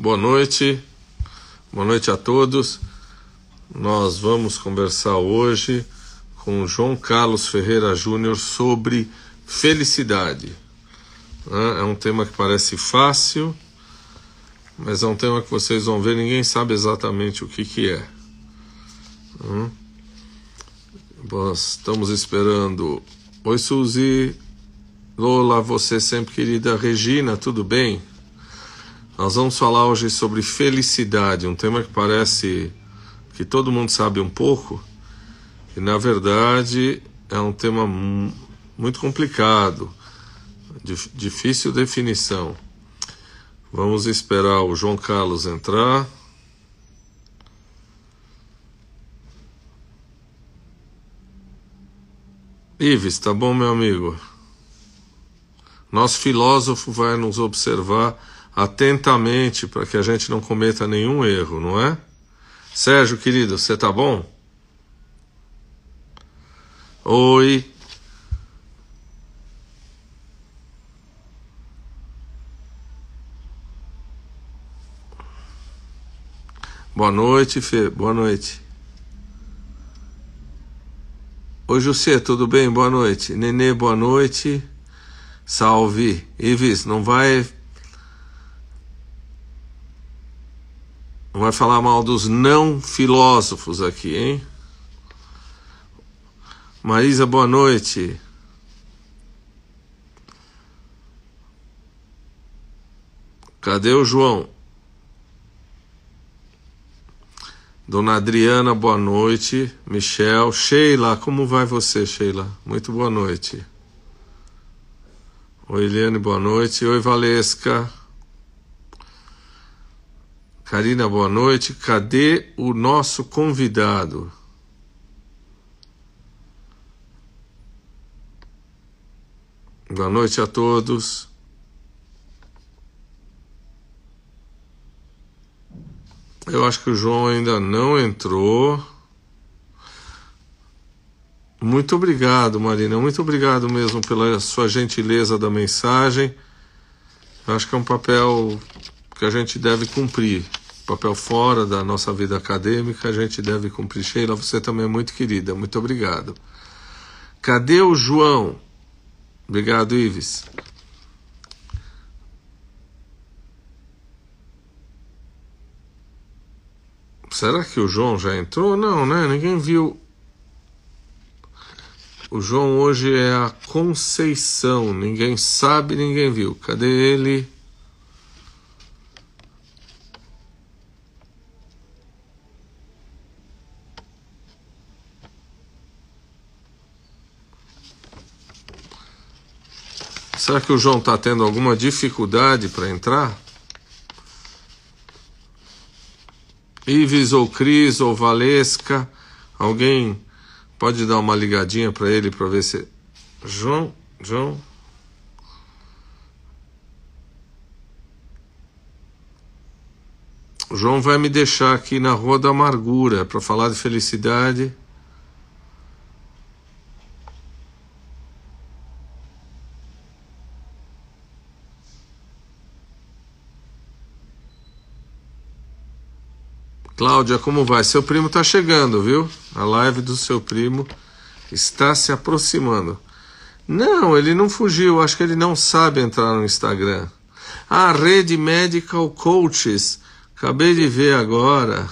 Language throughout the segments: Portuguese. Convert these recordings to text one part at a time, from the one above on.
Boa noite, boa noite a todos. Nós vamos conversar hoje com João Carlos Ferreira Júnior sobre felicidade. É um tema que parece fácil, mas é um tema que vocês vão ver, ninguém sabe exatamente o que, que é. Nós estamos esperando. Oi, Suzy. Lola, você sempre querida. Regina, tudo bem? Nós vamos falar hoje sobre felicidade, um tema que parece que todo mundo sabe um pouco, e na verdade é um tema muito complicado, difícil definição. Vamos esperar o João Carlos entrar. Ives, tá bom, meu amigo? Nosso filósofo vai nos observar atentamente para que a gente não cometa nenhum erro, não é? Sérgio, querido, você tá bom? Oi. Boa noite, Fê. Boa noite. Oi, José, tudo bem? Boa noite. Nenê, boa noite. Salve. Ives, não vai. Não vai falar mal dos não filósofos aqui, hein? Marisa, boa noite. Cadê o João? Dona Adriana, boa noite. Michel, Sheila, como vai você, Sheila? Muito boa noite. Oi, Eliane, boa noite. Oi, Valesca. Karina, boa noite. Cadê o nosso convidado? Boa noite a todos. Eu acho que o João ainda não entrou. Muito obrigado, Marina. Muito obrigado mesmo pela sua gentileza da mensagem. Eu acho que é um papel que a gente deve cumprir. Papel fora da nossa vida acadêmica, a gente deve cumprir. Sheila, você também é muito querida. Muito obrigado. Cadê o João? Obrigado, Ives. Será que o João já entrou? Não, né? Ninguém viu. O João hoje é a Conceição. Ninguém sabe, ninguém viu. Cadê ele? Será que o João está tendo alguma dificuldade para entrar? Ives ou Cris ou Valesca, alguém pode dar uma ligadinha para ele para ver se. João, João. O João vai me deixar aqui na Rua da Amargura para falar de felicidade. Cláudia, como vai? Seu primo está chegando, viu? A live do seu primo está se aproximando. Não, ele não fugiu. Acho que ele não sabe entrar no Instagram. Ah, Rede Medical Coaches. Acabei de ver agora.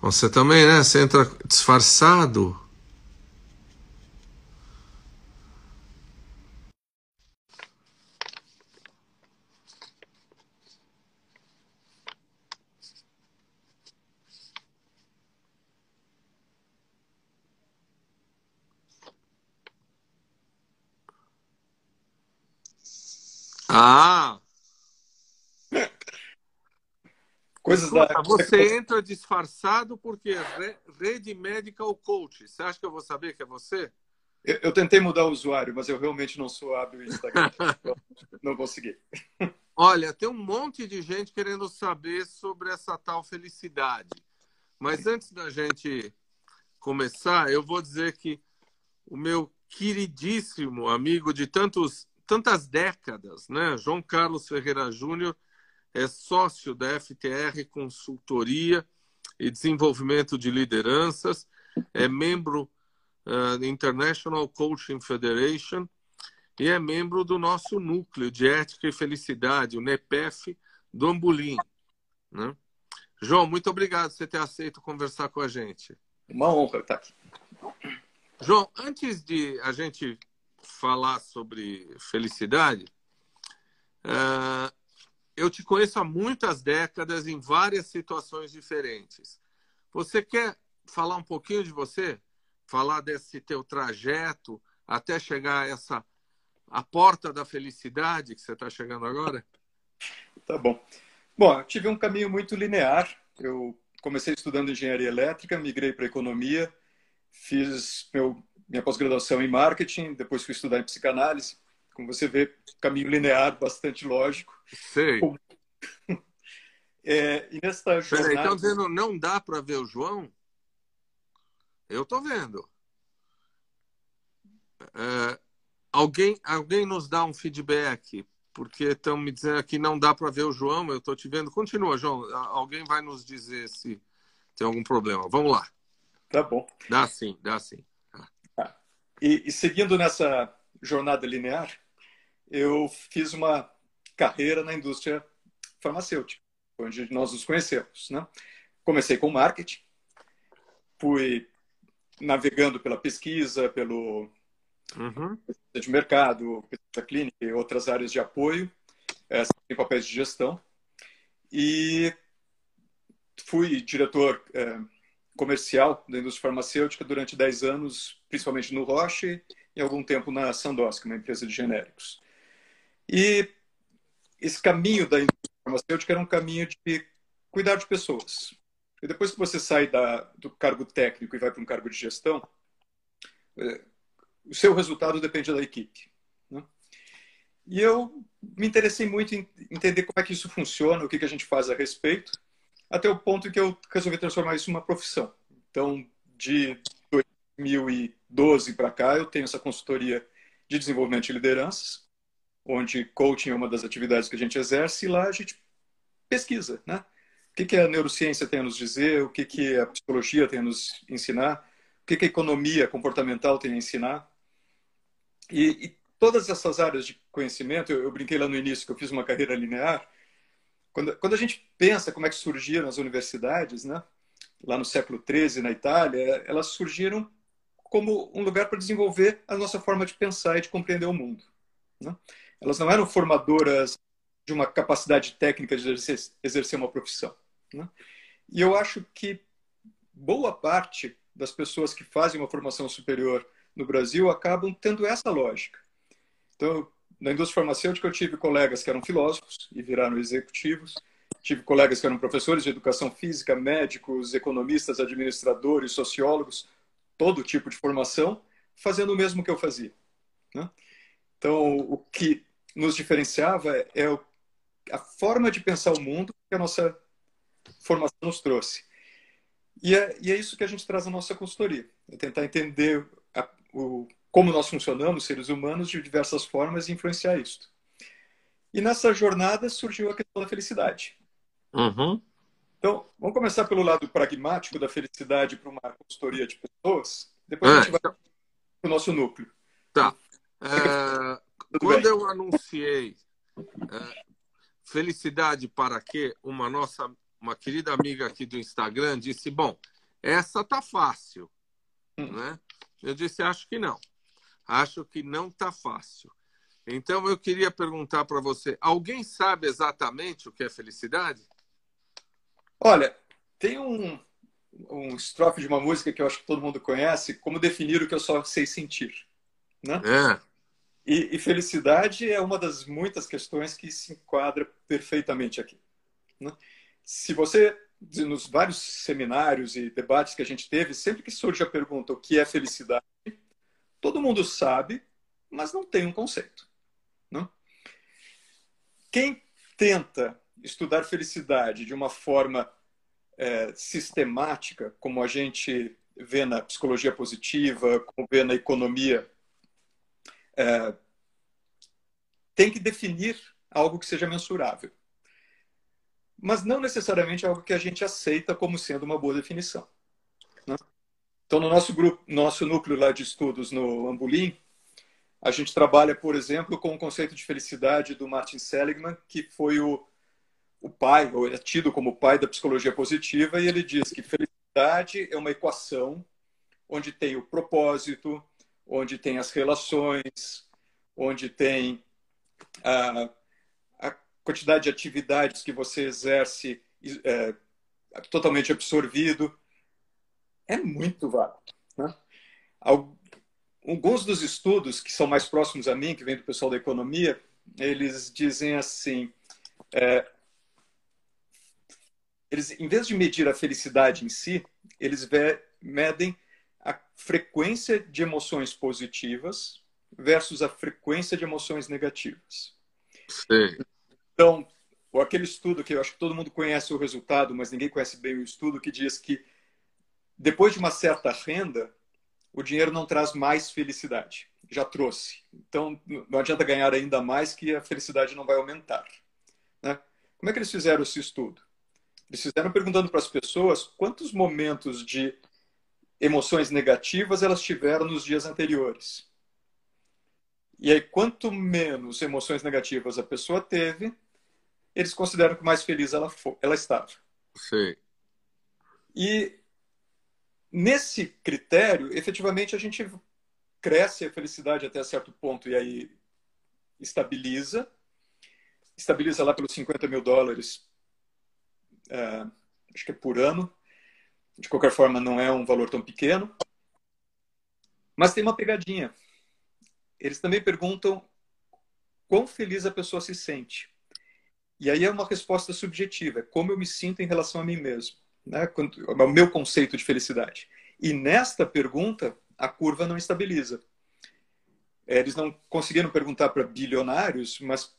Você também, né? Você entra disfarçado. Ah! Coisas da... Você entra disfarçado porque é Rede Medical Coach. Você acha que eu vou saber que é você? Eu, eu tentei mudar o usuário, mas eu realmente não sou hábil em Instagram. não consegui. Olha, tem um monte de gente querendo saber sobre essa tal felicidade. Mas antes da gente começar, eu vou dizer que o meu queridíssimo amigo de tantos tantas décadas, né? João Carlos Ferreira Júnior é sócio da FTR Consultoria e Desenvolvimento de Lideranças, é membro uh, da International Coaching Federation e é membro do nosso núcleo de ética e felicidade, o NEPEF do Ambulim. Né? João, muito obrigado por você ter aceito conversar com a gente. Uma honra estar aqui. João, antes de a gente falar sobre felicidade, uh, eu te conheço há muitas décadas em várias situações diferentes. Você quer falar um pouquinho de você? Falar desse teu trajeto até chegar a essa a porta da felicidade que você está chegando agora? Tá bom. Bom, eu tive um caminho muito linear. Eu comecei estudando engenharia elétrica, migrei para economia, fiz meu, minha pós-graduação em marketing, depois fui estudar em psicanálise. Como você vê, caminho linear, bastante lógico. Sei. É, e nesta jornada... Peraí, estão dizendo não dá para ver o João? Eu estou vendo. É, alguém, alguém nos dá um feedback, porque estão me dizendo aqui não dá para ver o João, eu estou te vendo. Continua, João. Alguém vai nos dizer se tem algum problema. Vamos lá. Tá bom. Dá sim, dá sim. E, e seguindo nessa jornada linear, eu fiz uma carreira na indústria farmacêutica, onde nós nos conhecemos. Né? Comecei com marketing, fui navegando pela pesquisa, pelo uhum. de mercado, pesquisa clínica e outras áreas de apoio, é, em papéis de gestão. E fui diretor é, comercial da indústria farmacêutica durante 10 anos, principalmente no Roche e algum tempo na Sandoz, uma empresa de genéricos. E esse caminho da indústria farmacêutica era um caminho de cuidar de pessoas. E depois que você sai da, do cargo técnico e vai para um cargo de gestão, é, o seu resultado depende da equipe. Né? E eu me interessei muito em entender como é que isso funciona, o que, que a gente faz a respeito, até o ponto que eu resolvi transformar isso numa profissão. Então, de 2012 para cá, eu tenho essa consultoria de desenvolvimento de lideranças, onde coaching é uma das atividades que a gente exerce, e lá a gente pesquisa, né? O que, a neurociência tem a nos dizer, o que, a psicologia tem a nos ensinar, o que, que a economia comportamental tem a ensinar. E, e todas essas áreas de conhecimento, eu, eu, brinquei lá no início que eu fiz uma carreira linear, quando, quando a gente pensa como é que surgiram as universidades, né? lá no século XIII, na Itália, elas surgiram como um lugar para desenvolver a nossa forma de pensar e de compreender o mundo. Né? Elas não eram formadoras de uma capacidade técnica de exercer, uma profissão. Né? E eu acho que boa parte das pessoas que fazem uma formação superior no Brasil acabam tendo essa lógica. Então, na indústria farmacêutica, eu tive colegas que eram filósofos e viraram executivos, tive colegas que eram professores de educação física, médicos, economistas, administradores, sociólogos, todo tipo de formação, fazendo o mesmo que eu fazia. Né? Então, o que nos diferenciava é a forma de pensar o mundo que a nossa formação nos trouxe. E é, e é isso que a gente traz na nossa consultoria, é tentar entender a, o, como nós funcionamos, seres humanos, de diversas formas e influenciar isso. E nessa jornada surgiu a questão da felicidade. Uhum. Então, vamos começar pelo lado pragmático da felicidade para uma consultoria de pessoas. Depois é, a gente vai para o nosso núcleo. Tá. É, quando eu anunciei é, Felicidade para quê? Uma nossa, uma querida amiga aqui do Instagram disse: Bom, essa tá fácil. Hum. Né? Eu disse: Acho que não. Acho que não tá fácil. Então eu queria perguntar para você: alguém sabe exatamente o que é felicidade? Olha, tem um, um estrofe de uma música que eu acho que todo mundo conhece, como definir o que eu só sei sentir. Né? É. E, e, felicidade é uma das muitas questões que se enquadra perfeitamente aqui. Né? Se você, nos vários seminários e debates que a gente teve, sempre que surge a pergunta o que é felicidade, todo mundo sabe, mas não tem um conceito. Né? Quem tenta estudar felicidade de uma forma é, sistemática, como a gente vê na psicologia positiva, como vê na economia é, tem que definir algo que seja mensurável. mas não necessariamente algo que a gente aceita como sendo uma boa definição. Então, no nosso grupo, nosso núcleo lá de estudos no Ambulim, a gente trabalha, por exemplo, com o conceito de felicidade do Martin Seligman, que foi o, o pai, ou é tido como pai da psicologia positiva, e ele diz que felicidade é uma equação onde tem o propósito, onde tem as relações, onde tem a, a quantidade de atividades que você exerce é, totalmente absorvido. É muito vago. Né? alguns dos estudos que são mais próximos a mim, que vem do pessoal da economia, eles dizem assim: é, eles, em vez de medir a felicidade em si, eles medem a frequência de emoções positivas versus a frequência de emoções negativas. Sim. Então, aquele estudo que eu acho que todo mundo conhece o resultado, mas ninguém conhece bem o estudo, que diz que depois de uma certa renda, o dinheiro não traz mais felicidade. Já trouxe. Então, não adianta ganhar ainda mais que a felicidade não vai aumentar. Né? Como é que eles fizeram esse estudo? Eles fizeram perguntando para as pessoas quantos momentos de emoções negativas elas tiveram nos dias anteriores. E aí, quanto menos emoções negativas a pessoa teve, eles consideram que mais feliz ela, for, ela estava. Sim. E Nesse critério, efetivamente, a gente cresce a felicidade até certo ponto e aí estabiliza. Estabiliza lá pelos 50 mil dólares, é, acho que é por ano. De qualquer forma, não é um valor tão pequeno. Mas tem uma pegadinha. Eles também perguntam quão feliz a pessoa se sente. E aí é uma resposta subjetiva, é como eu me sinto em relação a mim mesmo né, o meu conceito de felicidade. E nesta pergunta, a curva não estabiliza. É, eles não conseguiram perguntar para bilionários, mas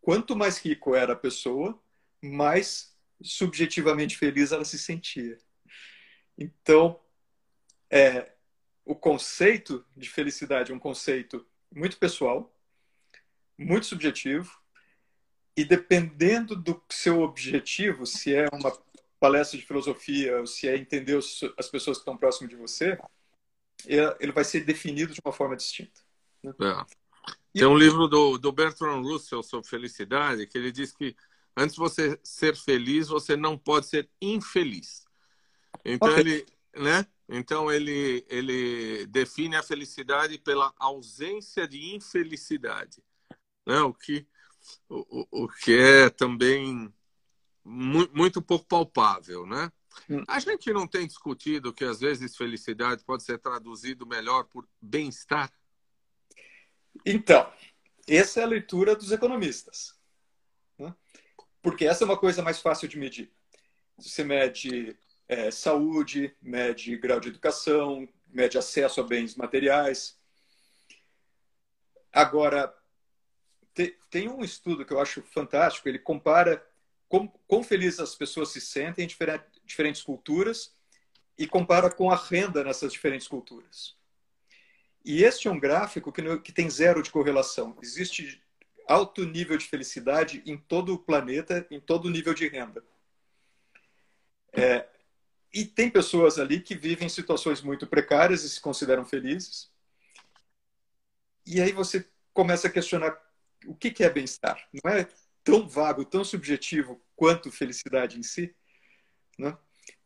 quanto mais rico era a pessoa, mais subjetivamente feliz ela se sentia. Então, é, o conceito de felicidade é um conceito muito pessoal, muito subjetivo, e dependendo do seu objetivo, se é uma palestra de filosofia, ou se é entender as pessoas que estão próximas de você, ele vai ser definido de uma forma distinta. Né? É. Tem um livro do, do Bertrand Russell sobre felicidade que ele diz que antes de você ser feliz, você não pode ser infeliz. Então okay. ele, né? Então ele ele define a felicidade pela ausência de infelicidade, né? O que o, o que é também muito, muito pouco palpável, né? Hum. A gente não tem discutido que às vezes felicidade pode ser traduzido melhor por bem-estar? Então, essa é a leitura dos economistas. Né? Porque essa é uma coisa mais fácil de medir. Você mede é, saúde, mede grau de educação, mede acesso a bens materiais. Agora, tem um estudo que eu acho fantástico, ele compara como, quão felizes as pessoas se sentem em diferentes, culturas e compara com a renda nessas diferentes culturas. E este é um gráfico que, que tem zero de correlação. Existe alto nível de felicidade em todo o planeta, em todo o nível de renda. É, e tem pessoas ali que vivem em situações muito precárias e se consideram felizes. E aí você começa a questionar o que é bem-estar. Não é tão vago, tão subjetivo quanto felicidade em si, né?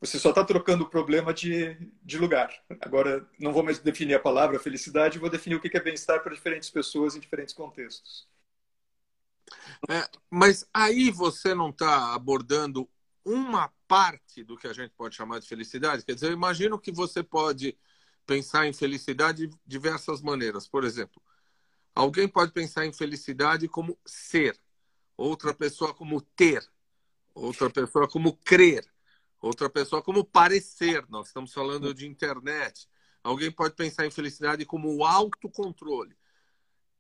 Você só está trocando o problema de, de lugar. Agora, não vou mais definir a palavra felicidade, vou definir o que é bem-estar para diferentes pessoas em diferentes contextos. É, mas aí você não está abordando uma parte do que a gente pode chamar de felicidade? Quer dizer, eu imagino que você pode pensar em felicidade de diversas maneiras. Por exemplo, alguém pode pensar em felicidade como ser outra pessoa como ter, outra pessoa como crer, outra pessoa como parecer. Nós estamos falando de internet. Alguém pode pensar em felicidade como autocontrole.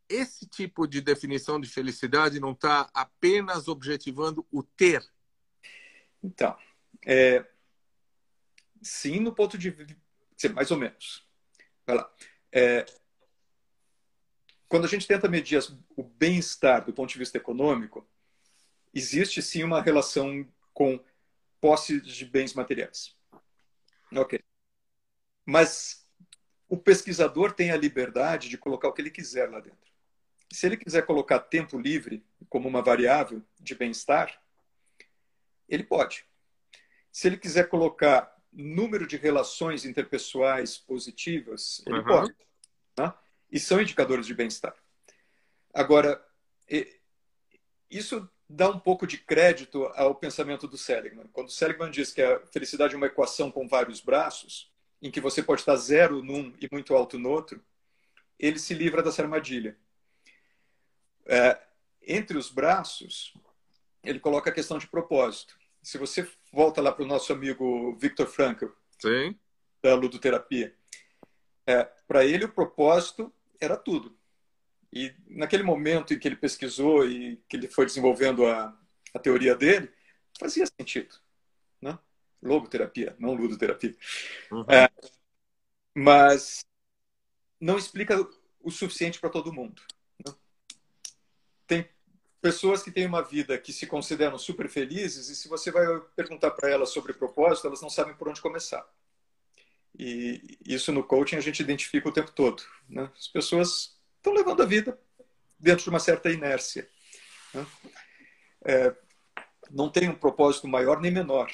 Esse tipo de definição de felicidade não está apenas objetivando o ter? Então, é... sim, no ponto de vista, mais ou menos. Vai lá. É quando a gente tenta medir o bem-estar do ponto de vista econômico, existe sim uma relação com posse de bens materiais. Ok. Mas o pesquisador tem a liberdade de colocar o que ele quiser lá dentro. Se ele quiser colocar tempo livre como uma variável de bem-estar, ele pode. Se ele quiser colocar número de relações interpessoais positivas, ele uhum. pode. Tá? E são indicadores de bem-estar. Agora, isso dá um pouco de crédito ao pensamento do Seligman. Quando o Seligman diz que a felicidade é uma equação com vários braços, em que você pode estar zero num e muito alto no outro, ele se livra dessa armadilha. É, entre os braços, ele coloca a questão de propósito. Se você volta lá para o nosso amigo Victor Frankl, Sim. da ludoterapia, é, para ele o propósito era tudo. E naquele momento em que ele pesquisou e que ele foi desenvolvendo a, a teoria dele, fazia sentido. Né? Logoterapia, não ludoterapia. Uhum. É, mas não explica o suficiente para todo mundo. Né? Tem pessoas que têm uma vida que se consideram super felizes e se você vai perguntar para elas sobre propósito, elas não sabem por onde começar. E isso no coaching a gente identifica o tempo todo. Né? As pessoas estão levando a vida dentro de uma certa inércia. Né? É, não tem um propósito maior nem menor,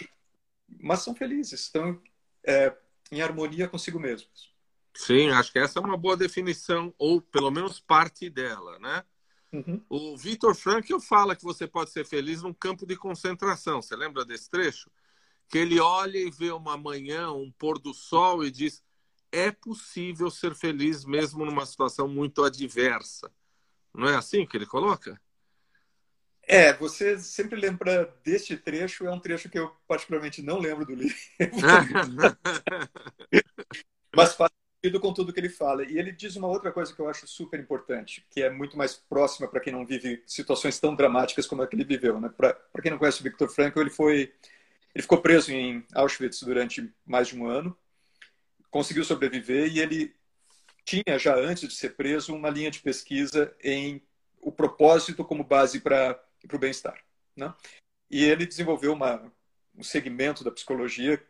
mas são felizes, estão é, em harmonia consigo mesmos. Sim, acho que essa é uma boa definição, ou pelo menos parte dela, né? Uhum. O Victor Frankl fala que você pode ser feliz num campo de concentração. Você lembra desse trecho? Que ele olha e vê uma manhã, um pôr do sol e diz: é possível ser feliz mesmo numa situação muito adversa. Não é assim que ele coloca? É, você sempre lembra deste trecho, é um trecho que eu particularmente não lembro do livro. Mas faz sentido com tudo que ele fala. E ele diz uma outra coisa que eu acho super importante, que é muito mais próxima para quem não vive situações tão dramáticas como a que ele viveu. Né? Para quem não conhece o Viktor Frankl, ele foi ele ficou preso em Auschwitz durante mais de um ano conseguiu sobreviver e ele tinha já antes de ser preso uma linha de pesquisa em o propósito como base para o bem-estar. Né? E ele desenvolveu uma, um segmento da psicologia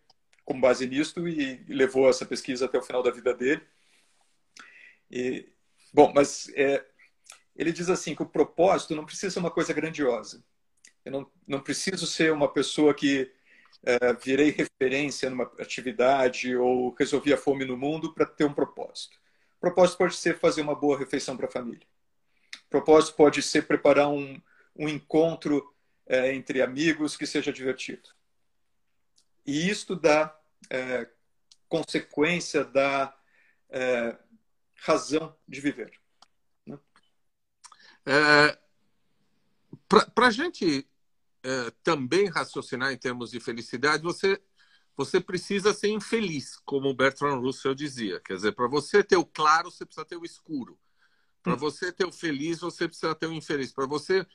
com base nisto e, e levou essa pesquisa até o final da vida dele. E, bom, mas é, ele diz assim que o propósito não precisa ser uma coisa grandiosa. Eu não, não preciso ser uma pessoa que é, virei referência numa atividade ou resolvi a fome no mundo para ter um propósito. O propósito pode ser fazer uma boa refeição para a família. O propósito pode ser preparar um, um encontro é, entre amigos que seja divertido. E isto dá é, consequência, dá é, razão de viver. Né? É, para a gente é, também raciocinar em termos de felicidade, você, você precisa ser infeliz, como o Bertrand Russell dizia. Quer dizer, para você ter o claro, você precisa ter o escuro. Para hum. você ter o feliz, você precisa ter o infeliz. Para você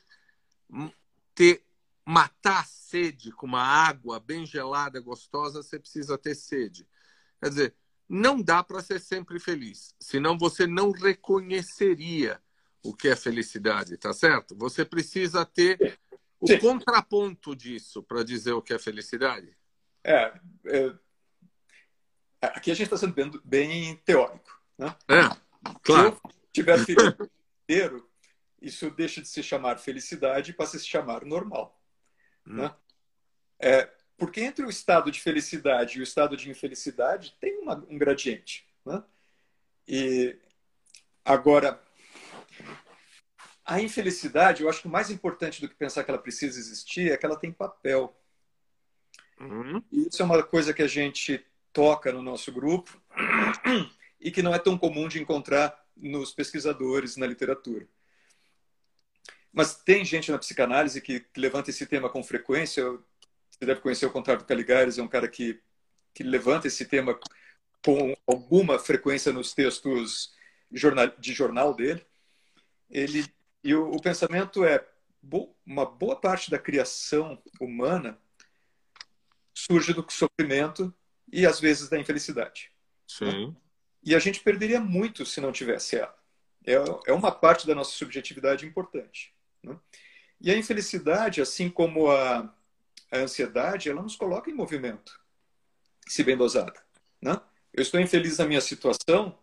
ter matar a sede com uma água bem gelada, gostosa, você precisa ter sede. Quer dizer, não dá para ser sempre feliz, senão você não reconheceria o que é felicidade, tá certo? Você precisa ter o Sim. contraponto disso para dizer o que é felicidade? É, é aqui a gente está sendo bem, bem, teórico. Né? É, claro. Se eu tiver filho inteiro, isso deixa de se chamar felicidade e passa a se chamar normal. Hum. Né? É, porque entre o estado de felicidade e o estado de infelicidade tem uma, um gradiente. Né? E agora, a infelicidade, eu acho que o mais importante do que pensar que ela precisa existir é que ela tem papel. Uhum. Isso é uma coisa que a gente toca no nosso grupo e que não é tão comum de encontrar nos pesquisadores, na literatura. Mas tem gente na psicanálise que, levanta esse tema com frequência. Você deve conhecer o Conrado Caligares, é um cara que, que levanta esse tema com alguma frequência nos textos de jornal dele. Ele e o, o pensamento é uma boa parte da criação humana surge do sofrimento e às vezes da infelicidade. Sim. E a gente perderia muito se não tivesse ela. É, é uma parte da nossa subjetividade importante. Né? E a infelicidade, assim como a, a ansiedade, ela nos coloca em movimento, se bem dosada. Né? Eu estou infeliz na minha situação,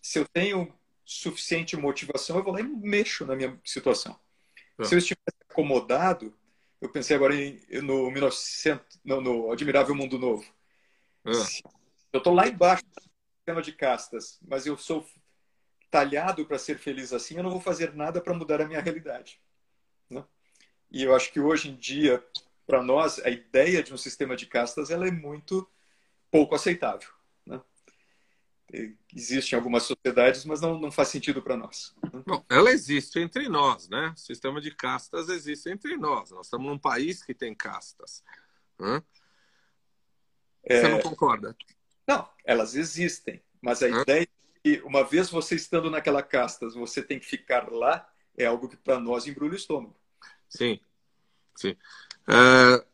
se eu tenho suficiente motivação, eu vou lá e mexo na minha situação. É. Se eu estivesse acomodado, eu pensei agora em, no 1900, no, no Admirável Mundo Novo. É. Eu estou lá embaixo do sistema de castas, mas eu sou talhado para ser feliz assim, eu não vou fazer nada para mudar a minha realidade. Né? E eu acho que hoje em dia, para nós, a ideia de um sistema de castas ela é muito pouco aceitável. Né? Existem algumas sociedades, mas não, não faz sentido para nós. Bom, ela existe entre nós, né? O sistema de castas existe entre nós. Nós estamos num país que tem castas. Né? É... Você não concorda? Não, elas existem, mas a ideia que uma vez você estando naquela casta, você tem que ficar lá, é algo que para nós embrulha o estômago. Sim, sim. É,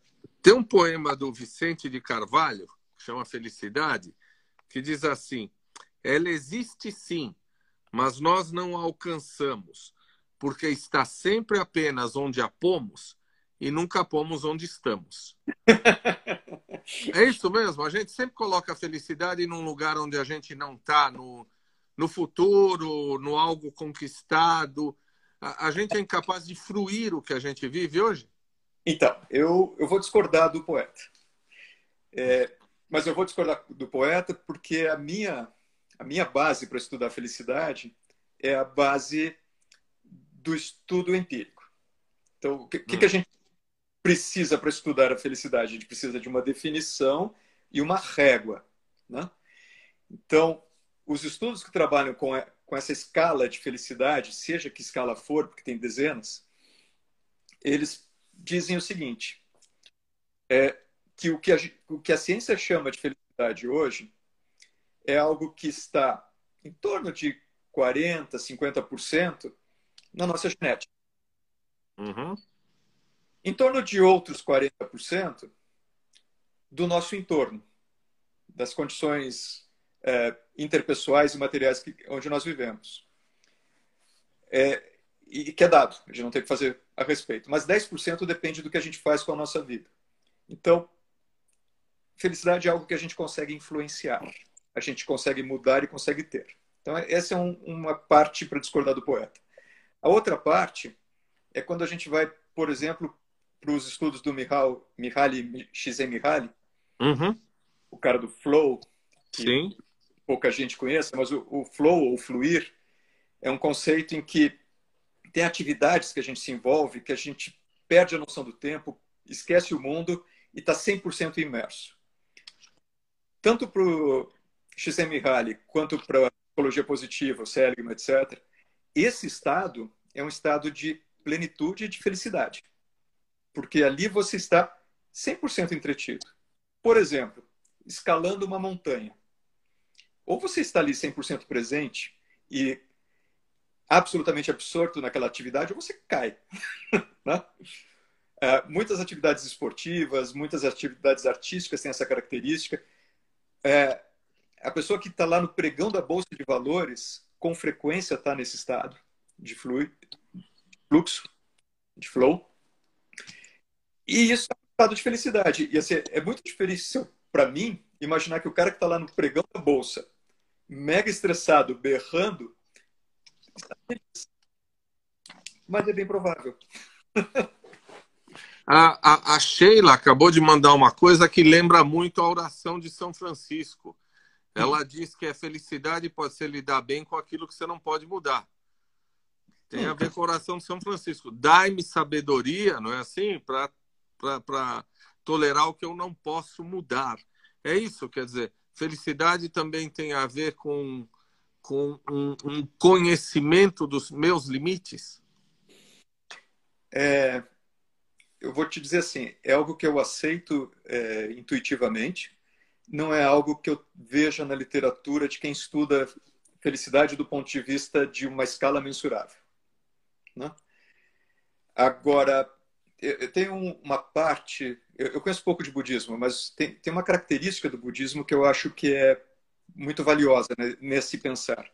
tem um poema do Vicente de Carvalho, que chama Felicidade, que diz assim: Ela existe sim, mas nós não a alcançamos, porque está sempre apenas onde a pomos e nunca pomos onde estamos. é isso mesmo, a gente sempre coloca a felicidade num lugar onde a gente não está, no, no futuro, no algo conquistado. A, a, gente é incapaz de fruir o que a gente vive hoje? Então, eu, eu vou discordar do poeta. É, mas eu vou discordar do poeta porque a minha, a minha base para estudar a felicidade é a base do estudo empírico. Então, o que, hum. que a gente precisa para estudar a felicidade? A gente precisa de uma definição e uma régua. Né? Então, os estudos que trabalham com, com essa escala de felicidade, seja que escala for, porque tem dezenas, eles dizem o seguinte: é, que, o que, a, o que a ciência chama de felicidade hoje é algo que está em torno de 40%, 50% na nossa genética. Uhum. Em torno de outros 40% do nosso entorno, das condições é, interpessoais e materiais que, onde nós vivemos. É, e que é dado, a gente não tem que fazer a respeito. Mas 10% depende do que a gente faz com a nossa vida. Então, felicidade é algo que a gente consegue influenciar, a gente consegue mudar e consegue ter. Então, essa é um, uma parte para discordar do poeta. A outra parte é quando a gente vai, por exemplo, para os estudos do Mihal, Mihaly Csikszentmihalyi, uhum. o cara do Flow, que Sim pouca gente conheça, mas o, o flow ou fluir é um conceito em que tem atividades que a gente se envolve, que a gente perde a noção do tempo, esquece o mundo e está 100% imerso. Tanto para o Csikszentmihalyi quanto para psicologia positiva, Seligman, etc., esse estado é um estado de plenitude e de felicidade. Porque ali você está 100% entretido. Por exemplo, escalando uma montanha ou você está ali 100% presente e absolutamente absorto naquela atividade, ou você cai. né? é, muitas atividades esportivas, muitas atividades artísticas têm essa característica. É, a pessoa que está lá no pregão da Bolsa de Valores, com frequência está nesse estado de fluxo, de flow. E isso é um estado de felicidade. E assim, é muito difícil para mim imaginar que o cara que está lá no pregão da Bolsa mega estressado, berrando, mas é bem provável. A, a, a, Sheila acabou de mandar uma coisa que lembra muito a oração de São Francisco. Ela diz que a felicidade pode ser lidar bem com aquilo que você não pode mudar. Tem a ver com a oração de São Francisco. Dai-me sabedoria, não é assim? Para tolerar o que eu não posso mudar. É isso, quer dizer, Felicidade também tem a ver com, com um, um conhecimento dos meus limites? É, eu vou te dizer assim, é algo que eu aceito é, intuitivamente, não é algo que eu veja na literatura de quem estuda felicidade do ponto de vista de uma escala mensurável. Né? Agora, eu tenho uma parte, eu conheço pouco de budismo, mas tem, tem uma característica do budismo que eu acho que é muito valiosa né, nesse pensar,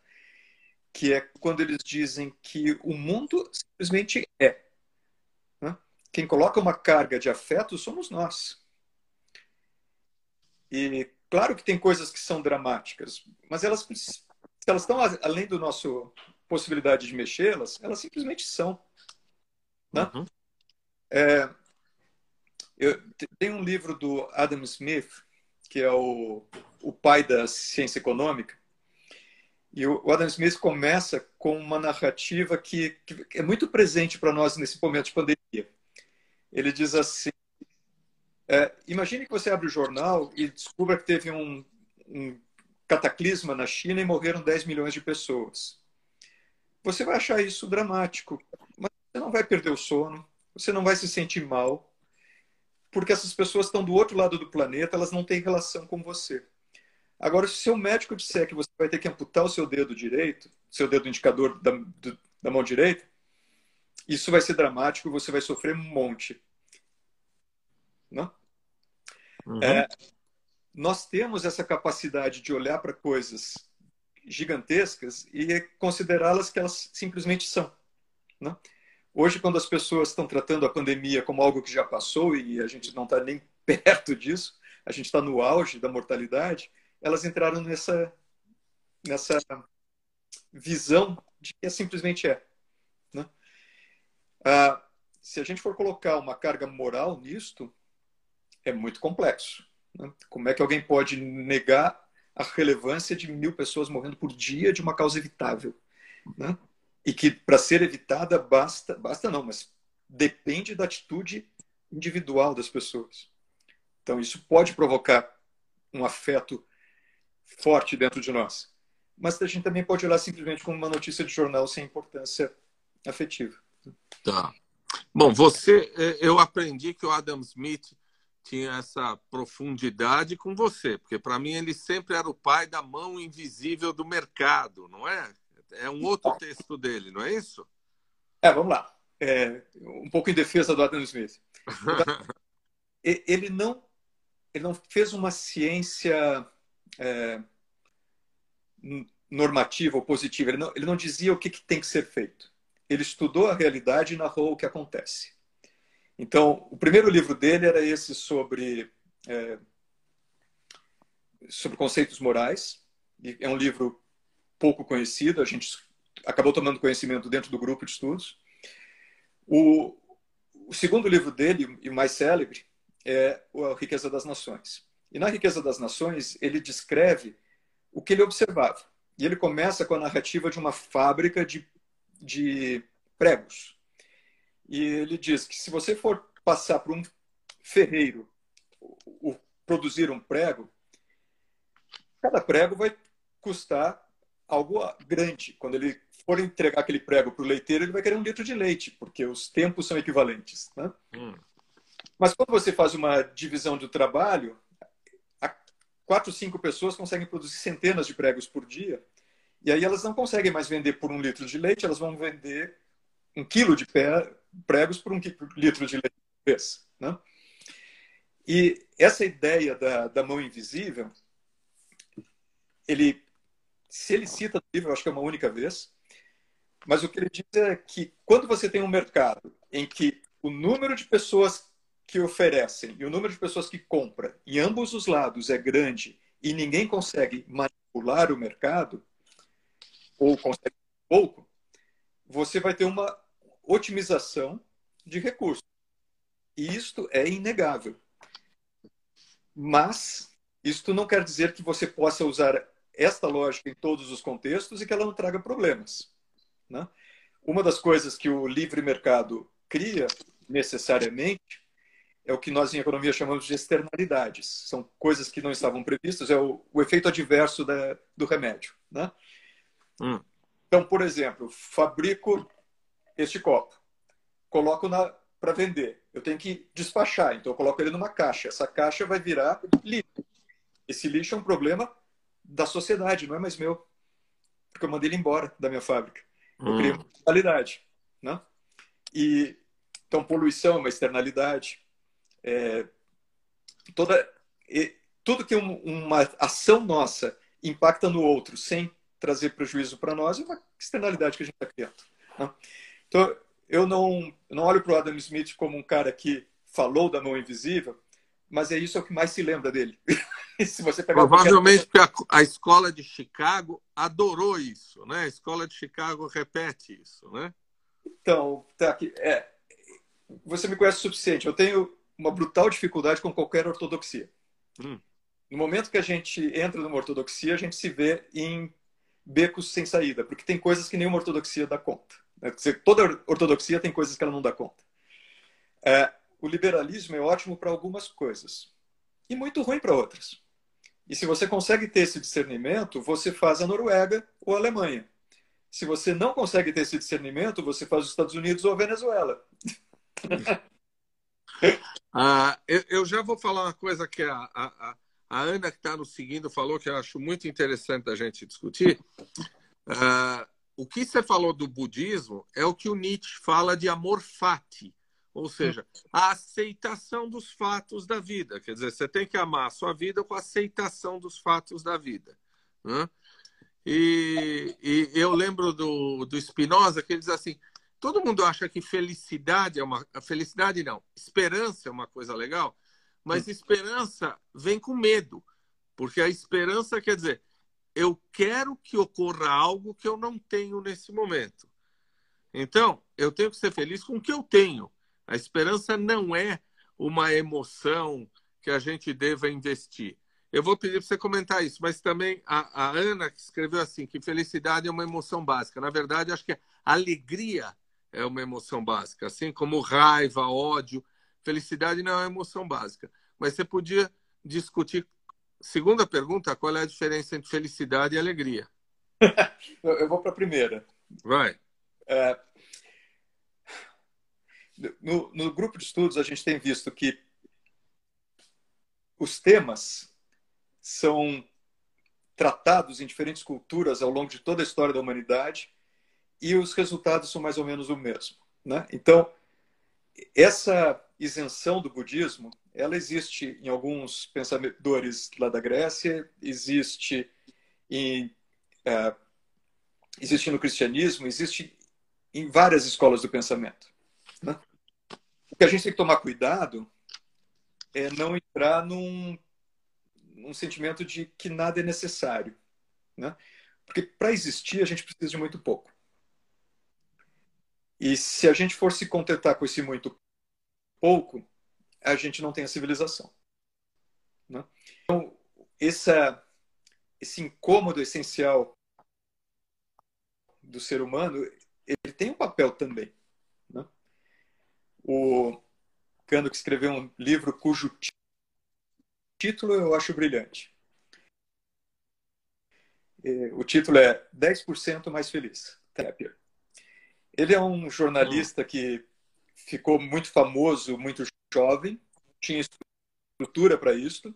que é quando eles dizem que o mundo simplesmente é. Né? quem coloca uma carga de afeto somos nós. E claro que tem coisas que são dramáticas, mas elas, se elas estão além do nosso possibilidade de mexê-las, elas simplesmente são. Né? Uhum. É, eu, tem um livro do Adam Smith, que é o, o pai da ciência econômica, e o Adam Smith começa com uma narrativa que, que é muito presente para nós nesse momento de pandemia. Ele diz assim: é, imagine que você abre o jornal e descubra que teve um, um cataclisma na China e morreram 10 milhões de pessoas. Você vai achar isso dramático, mas você não vai perder o sono, você não vai se sentir mal, porque essas pessoas estão do outro lado do planeta, elas não têm relação com você. Agora, se o seu médico disser que você vai ter que amputar o seu dedo direito, seu dedo indicador da, do, da mão direita, isso vai ser dramático você vai sofrer um monte. Não? Uhum. É, nós temos essa capacidade de olhar para coisas gigantescas e considerá-las que elas simplesmente são. Não? Hoje, quando as pessoas estão tratando a pandemia como algo que já passou e a gente não está nem perto disso, a gente está no auge da mortalidade, elas entraram nessa, nessa visão de que simplesmente é. Né? Ah, se a gente for colocar uma carga moral nisto, é muito complexo. Né? Como é que alguém pode negar a relevância de mil pessoas morrendo por dia de uma causa evitável? Né? E que para ser evitada basta, basta não, mas depende da atitude individual das pessoas. Então isso pode provocar um afeto forte dentro de nós. Mas a gente também pode olhar simplesmente como uma notícia de jornal sem importância afetiva. Tá. Bom, você, eh, eu aprendi que o Adam Smith tinha essa profundidade com você, porque para mim ele sempre era o pai da mão invisível do mercado, não é? É um outro texto dele, não é isso? É, vamos lá. É, um pouco em defesa do Adam Smith. ele não, ele não fez uma ciência é, normativa ou positiva. Ele não, ele não dizia o que, que tem que ser feito. Ele estudou a realidade e narrou o que acontece. Então, o primeiro livro dele era esse sobre, é, sobre conceitos morais. É um livro pouco conhecido, a gente acabou tomando conhecimento dentro do grupo de estudos. O, o segundo livro dele, e o mais célebre, é A Riqueza das Nações. E na Riqueza das Nações, ele descreve o que ele observava. E ele começa com a narrativa de uma fábrica de, de pregos. E ele diz que se você for passar para um ferreiro o, o, produzir um prego, cada prego vai custar algo grande. Quando ele for entregar aquele prego para o leiteiro, ele vai querer um litro de leite, porque os tempos são equivalentes. Né? Hum. Mas quando você faz uma divisão do trabalho, quatro, cinco pessoas conseguem produzir centenas de pregos por dia, e aí elas não conseguem mais vender por um litro de leite, elas vão vender um quilo de pregos por um litro de leite vez. Né? E essa ideia da, da mão invisível, ele, se ele cita no livro, acho que é uma única vez, mas o que ele diz é que quando você tem um mercado em que o número de pessoas que oferecem e o número de pessoas que compram em ambos os lados é grande e ninguém consegue manipular o mercado, ou consegue pouco, você vai ter uma otimização de recursos. E isto é inegável. Mas isto não quer dizer que você possa usar esta lógica em todos os contextos e que ela não traga problemas. Né? Uma das coisas que o livre mercado cria necessariamente é o que nós em economia chamamos de externalidades. São coisas que não estavam previstas, é o, o efeito adverso da, do remédio. Né? Hum. Então, por exemplo, fabrico este copo, coloco para vender. Eu tenho que despachar, então eu coloco ele numa caixa. Essa caixa vai virar lixo. Esse lixo é um problema da sociedade, não é mais meu. Porque eu mandei ele embora da minha fábrica. Eu hum. criei uma externalidade. Né? E, então, poluição é uma externalidade. É, toda, e, tudo que um, uma ação nossa impacta no outro sem trazer prejuízo para nós é uma externalidade que a gente está criando. Né? Então, eu não, não olho para o Adam Smith como um cara que falou da mão invisível, mas é isso é o que mais se lembra dele. se você Provavelmente qualquer... porque a, a, escola de Chicago adorou isso, né? A escola de Chicago repete isso, né? Então, tá aqui. É, você me conhece o suficiente. Eu tenho uma brutal dificuldade com qualquer ortodoxia. Hum. No momento que a gente entra numa ortodoxia, a gente se vê em becos sem saída, porque tem coisas que nenhuma ortodoxia dá conta. Né? Toda ortodoxia tem coisas que ela não dá conta. É, o liberalismo é ótimo para algumas coisas e muito ruim para outras. E se você consegue ter esse discernimento, você faz a Noruega ou a Alemanha. Se você não consegue ter esse discernimento, você faz os Estados Unidos ou a Venezuela. ah, eu, eu, já vou falar uma coisa que a, a, a Ana, que está nos seguindo, falou que eu acho muito interessante a gente discutir. Ah, o que você falou do budismo é o que o Nietzsche fala de amor fati, ou seja, a aceitação dos fatos da vida. Quer dizer, você tem que amar a sua vida com a aceitação dos fatos da vida. Né? E, e, eu lembro do, do Spinoza que ele diz assim: todo mundo acha que felicidade é uma. Felicidade não, esperança é uma coisa legal, mas hum. esperança vem com medo. Porque a esperança quer dizer, eu quero que ocorra algo que eu não tenho nesse momento. Então, eu tenho que ser feliz com o que eu tenho. A esperança não é uma emoção que a gente deva investir. Eu vou pedir para você comentar isso, mas também a, a, Ana que escreveu assim que felicidade é uma emoção básica. Na verdade, acho que alegria é uma emoção básica, assim como raiva, ódio. Felicidade não é uma emoção básica. Mas você podia discutir. Segunda pergunta: qual é a diferença entre felicidade e alegria? Eu vou para a primeira. Vai. É, no, no grupo de estudos, a gente tem visto que os temas são tratados em diferentes culturas ao longo de toda a história da humanidade e os resultados são mais ou menos o mesmo. Né? Então, essa isenção do budismo, ela existe em alguns pensadores lá da Grécia, existe em é, existe no cristianismo, existe em várias escolas do pensamento. Né? O que a gente tem que tomar cuidado é não entrar num um sentimento de que nada é necessário. Né? Porque para existir a gente precisa de muito pouco. E se a gente for se contentar com esse muito pouco, a gente não tem a civilização. Né? Então, essa, esse incômodo essencial do ser humano, ele tem um papel também. Né? O Kando que escreveu um livro cujo título eu acho brilhante. O título é 10% mais feliz. Trappier. Ele é um jornalista que ficou muito famoso, muito jovem, tinha estrutura para isso,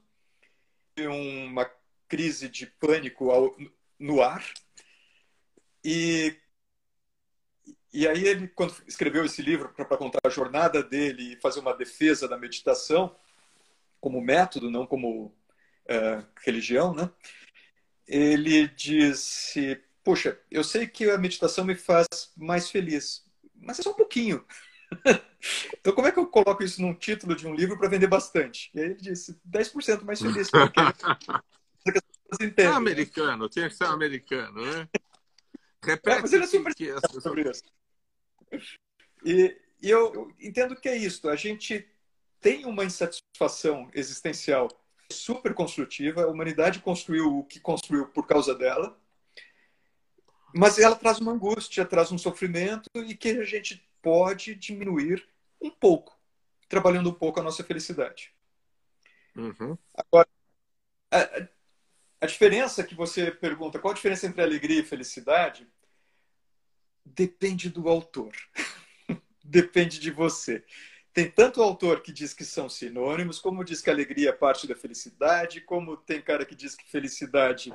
uma crise de pânico no ar. E, e aí ele, quando escreveu esse livro para contar a jornada dele e fazer uma defesa da meditação, como método, não como uh, religião, né? Ele disse: Poxa, eu sei que a meditação me faz mais feliz, mas é só um pouquinho. então, como é que eu coloco isso num título de um livro para vender bastante? E aí ele disse: 10% mais feliz. Porque... é americano, tinha que ser americano, né? Repete é, mas ele é super que sobre isso. E, e eu, eu entendo que é isso. A gente tem uma insatisfação existencial super construtiva. A humanidade construiu o que construiu por causa dela, mas ela traz uma angústia, traz um sofrimento e que a gente pode diminuir um pouco, trabalhando um pouco a nossa felicidade. Uhum. Agora, a, a diferença que você pergunta, qual a diferença entre alegria e felicidade? Depende do autor. Depende de você. Tem tanto autor que diz que são sinônimos, como diz que alegria é parte da felicidade, como tem cara que diz que felicidade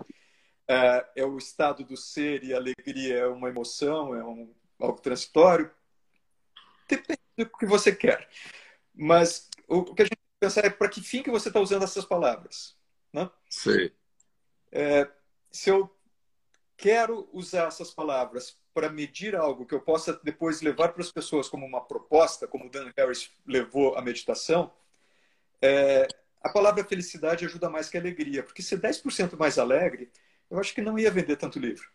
é, é o estado do ser e alegria é uma emoção, é um, algo transitório. Depende do que você quer. Mas o que a gente tem que pensar é para que fim que você está usando essas palavras. Né? Sim. É, se eu quero usar essas palavras para medir algo que eu possa depois levar para as pessoas como uma proposta, como o Dan Harris levou a meditação, é, a palavra felicidade ajuda mais que alegria, porque ser 10% mais alegre, eu acho que não ia vender tanto livro.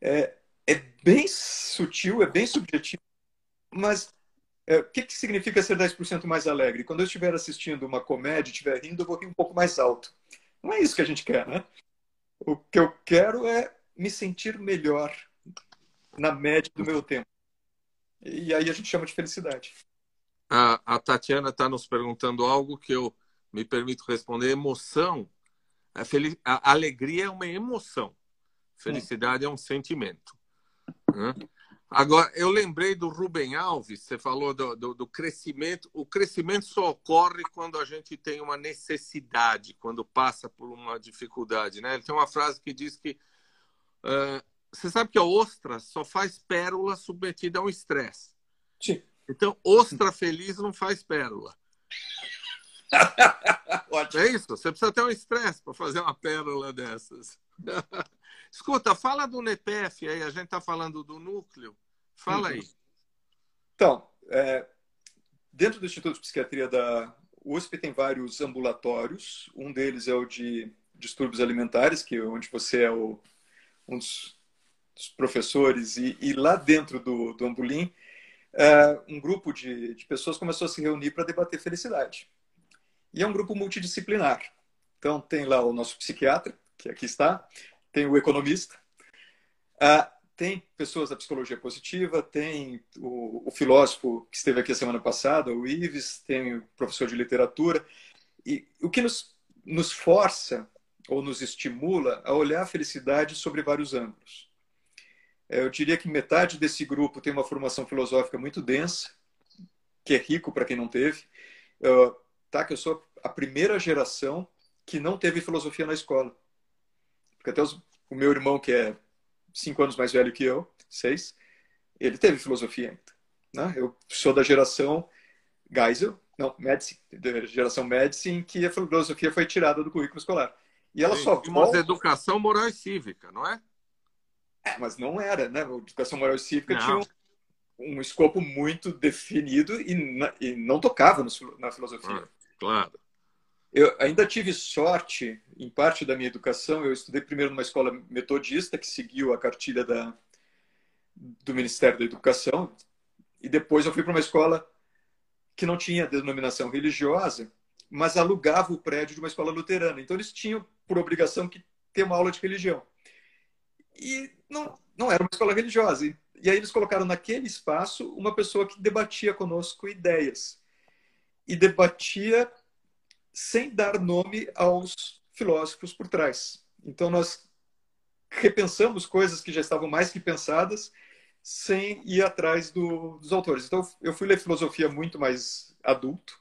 É, é bem sutil, é bem subjetivo, mas é, o que, que significa ser 10% mais alegre? Quando eu estiver assistindo uma comédia e estiver rindo, eu vou rir um pouco mais alto. Não é isso que a gente quer, né? O que eu quero é me sentir melhor na média do meu tempo. E aí a gente chama de felicidade. A, a Tatiana está nos perguntando algo que eu me permito responder. Emoção, a, a alegria é uma emoção. Felicidade é um sentimento. Né? Agora, eu lembrei do Rubem Alves, você falou do, do, do, crescimento. O crescimento só ocorre quando a gente tem uma necessidade, quando passa por uma dificuldade. Né? Ele tem uma frase que diz que uh, você sabe que a ostra só faz pérola submetida a um estresse. Sim. Então, ostra feliz não faz pérola. é isso? Você precisa ter um estresse para fazer uma pérola dessas. Escuta, fala do NEPEF aí, a gente está falando do núcleo. Fala aí. Então, é, dentro do Instituto de Psiquiatria da USP tem vários ambulatórios. Um deles é o de distúrbios alimentares, que é onde você é o, um dos, dos professores. E, e, lá dentro do, do Ambulim, é, um grupo de, de pessoas começou a se reunir para debater felicidade. E é um grupo multidisciplinar. Então, tem lá o nosso psiquiatra, que aqui está, tem o economista, uh, tem pessoas da psicologia positiva, tem o, o, filósofo que esteve aqui a semana passada, o Ives, tem o professor de literatura. E o que nos, nos força ou nos estimula a olhar a felicidade sobre vários ângulos. É, eu diria que metade desse grupo tem uma formação filosófica muito densa, que é rico para quem não teve. Uh, tá, que eu sou a primeira geração que não teve filosofia na escola. Porque até os, o meu irmão, que é cinco anos mais velho que eu, seis, ele teve filosofia ainda. Né? Eu sou da geração Geisel, não, Medicine, da geração Medicine, que a filosofia foi tirada do currículo escolar. E ela Sim, só volta... educação moral e cívica, não é? É, mas não era, né? A educação moral e cívica não. tinha um, um, escopo muito definido e, e não tocava no, na filosofia. Ah, claro. Eu ainda tive sorte, em parte da minha educação, eu estudei primeiro numa escola metodista, que seguiu a cartilha da, do Ministério da Educação, e depois eu fui para uma escola que não tinha denominação religiosa, mas alugava o prédio de uma escola luterana. Então eles tinham por obrigação que ter uma aula de religião. E não, não era uma escola religiosa. E, e aí eles colocaram naquele espaço uma pessoa que debatia conosco ideias. E debatia sem dar nome aos filósofos por trás. Então, nós repensamos coisas que já estavam mais que pensadas sem ir atrás do, dos autores. Então, eu fui ler filosofia muito mais adulto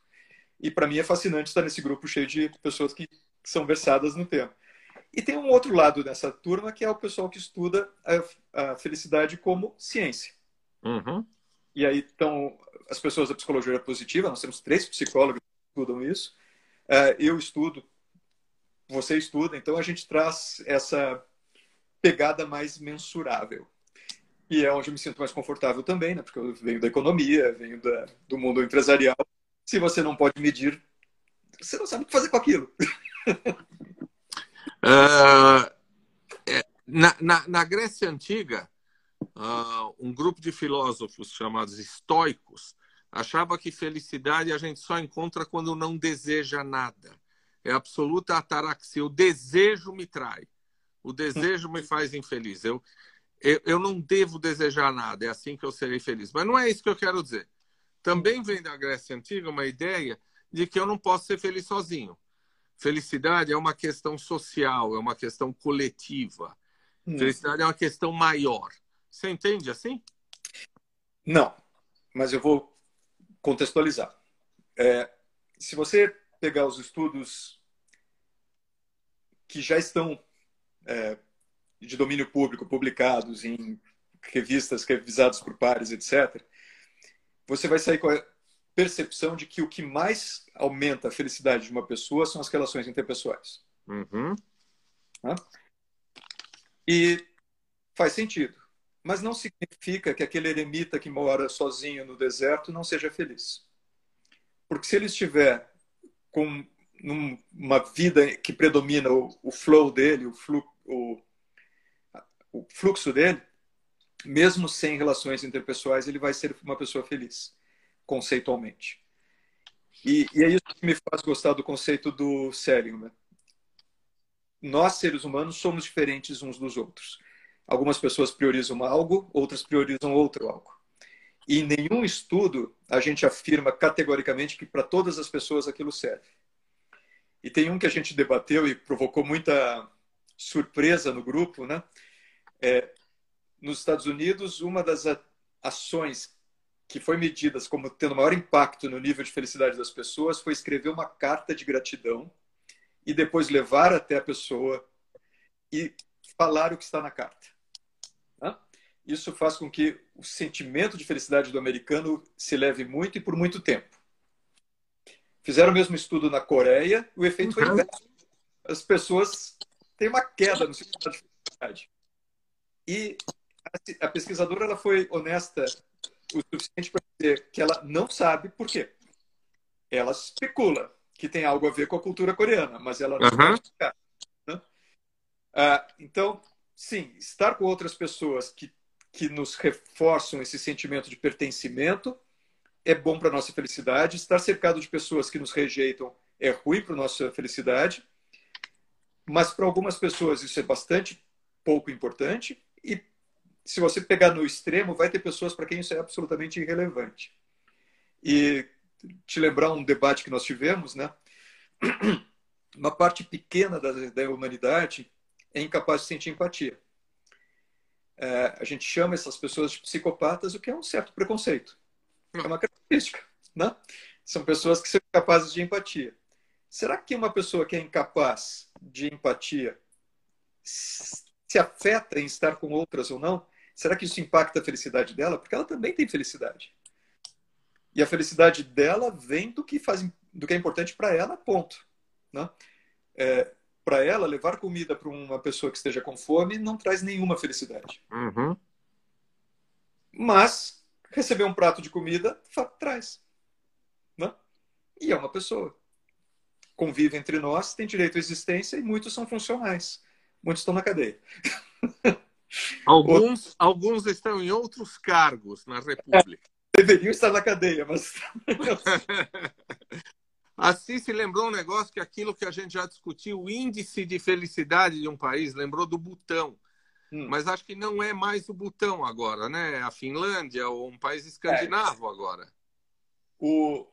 e, para mim, é fascinante estar nesse grupo cheio de pessoas que são versadas no tema. E tem um outro lado dessa turma, que é o pessoal que estuda a, a felicidade como ciência. Uhum. E aí estão as pessoas da psicologia positiva, nós temos três psicólogos que estudam isso, eu estudo, você estuda, então a gente traz essa pegada mais mensurável. E é onde eu me sinto mais confortável também, né? porque eu venho da economia, venho da, do mundo empresarial. Se você não pode medir, você não sabe o que fazer com aquilo. Uh, na, na, na, Grécia Antiga, uh, um grupo de filósofos chamados estoicos achava que felicidade a gente só encontra quando não deseja nada. É absoluta ataraxia. O desejo me trai. O desejo me faz infeliz. Eu, eu, eu não devo desejar nada. É assim que eu serei feliz. Mas não é isso que eu quero dizer. Também vem da Grécia Antiga uma ideia de que eu não posso ser feliz sozinho. Felicidade é uma questão social, é uma questão coletiva. Hum. Felicidade é uma questão maior. Você entende assim? Não, mas eu vou contextualizar. É, se você pegar os estudos que já estão é, de domínio público, publicados em revistas revisadas por pares, etc., você vai sair com a percepção de que o que mais aumenta a felicidade de uma pessoa são as relações interpessoais. Uhum. E faz sentido. Mas não significa que aquele eremita que mora sozinho no deserto não seja feliz. Porque se ele estiver com uma vida que predomina o, flow dele, o, o fluxo dele, mesmo sem relações interpessoais, ele vai ser uma pessoa feliz, conceitualmente. E, e é isso que me faz gostar do conceito do Seligman. Nós, seres humanos, somos diferentes uns dos outros. Algumas pessoas priorizam algo, outras priorizam outro algo. E em nenhum estudo a gente afirma categoricamente que para todas as pessoas aquilo serve. E tem um que a gente debateu e provocou muita surpresa no grupo, né? É, nos Estados Unidos, uma das ações que foi medidas como tendo maior impacto no nível de felicidade das pessoas foi escrever uma carta de gratidão e depois levar até a pessoa e falar o que está na carta. Isso faz com que o sentimento de felicidade do americano se leve muito e por muito tempo. Fizeram o mesmo estudo na Coreia, o efeito foi inverso. As pessoas têm uma queda no sentimento de felicidade. E a pesquisadora ela foi honesta o suficiente para dizer que ela não sabe por quê. Ela especula que tem algo a ver com a cultura coreana, mas ela não uhum. explicar. Né? Ah, então, sim, estar com outras pessoas que, que nos reforçam esse sentimento de pertencimento é bom para a nossa felicidade. Estar cercado de pessoas que nos rejeitam é ruim para a nossa felicidade. Mas para algumas pessoas isso é bastante pouco importante e se você pegar no extremo, vai ter pessoas para quem isso é absolutamente irrelevante. E te lembrar um debate que nós tivemos, né? Uma parte pequena da, da humanidade é incapaz de sentir empatia. É, a gente chama essas pessoas de psicopatas, o que é um certo preconceito. É uma característica, né? São pessoas que são incapazes de empatia. Será que uma pessoa que é incapaz de empatia se afeta em estar com outras ou não? Será que isso impacta a felicidade dela? Porque ela também tem felicidade. E a felicidade dela vem do que faz, do que é importante para ela, ponto. Né? É, para ela, levar comida para uma pessoa que esteja com fome não traz nenhuma felicidade. Uhum. Mas receber um prato de comida traz. Né? E é uma pessoa. Convive entre nós, tem direito à existência e muitos são funcionais. Muitos estão na cadeia. Alguns, alguns estão em outros cargos na República. É, deveriam estar na cadeia, mas. Assim se lembrou um negócio que aquilo que a gente já discutiu, o índice de felicidade de um país, lembrou do Butão. Hum. Mas acho que não é mais o Butão agora, né? A Finlândia ou um país escandinavo é. agora. O...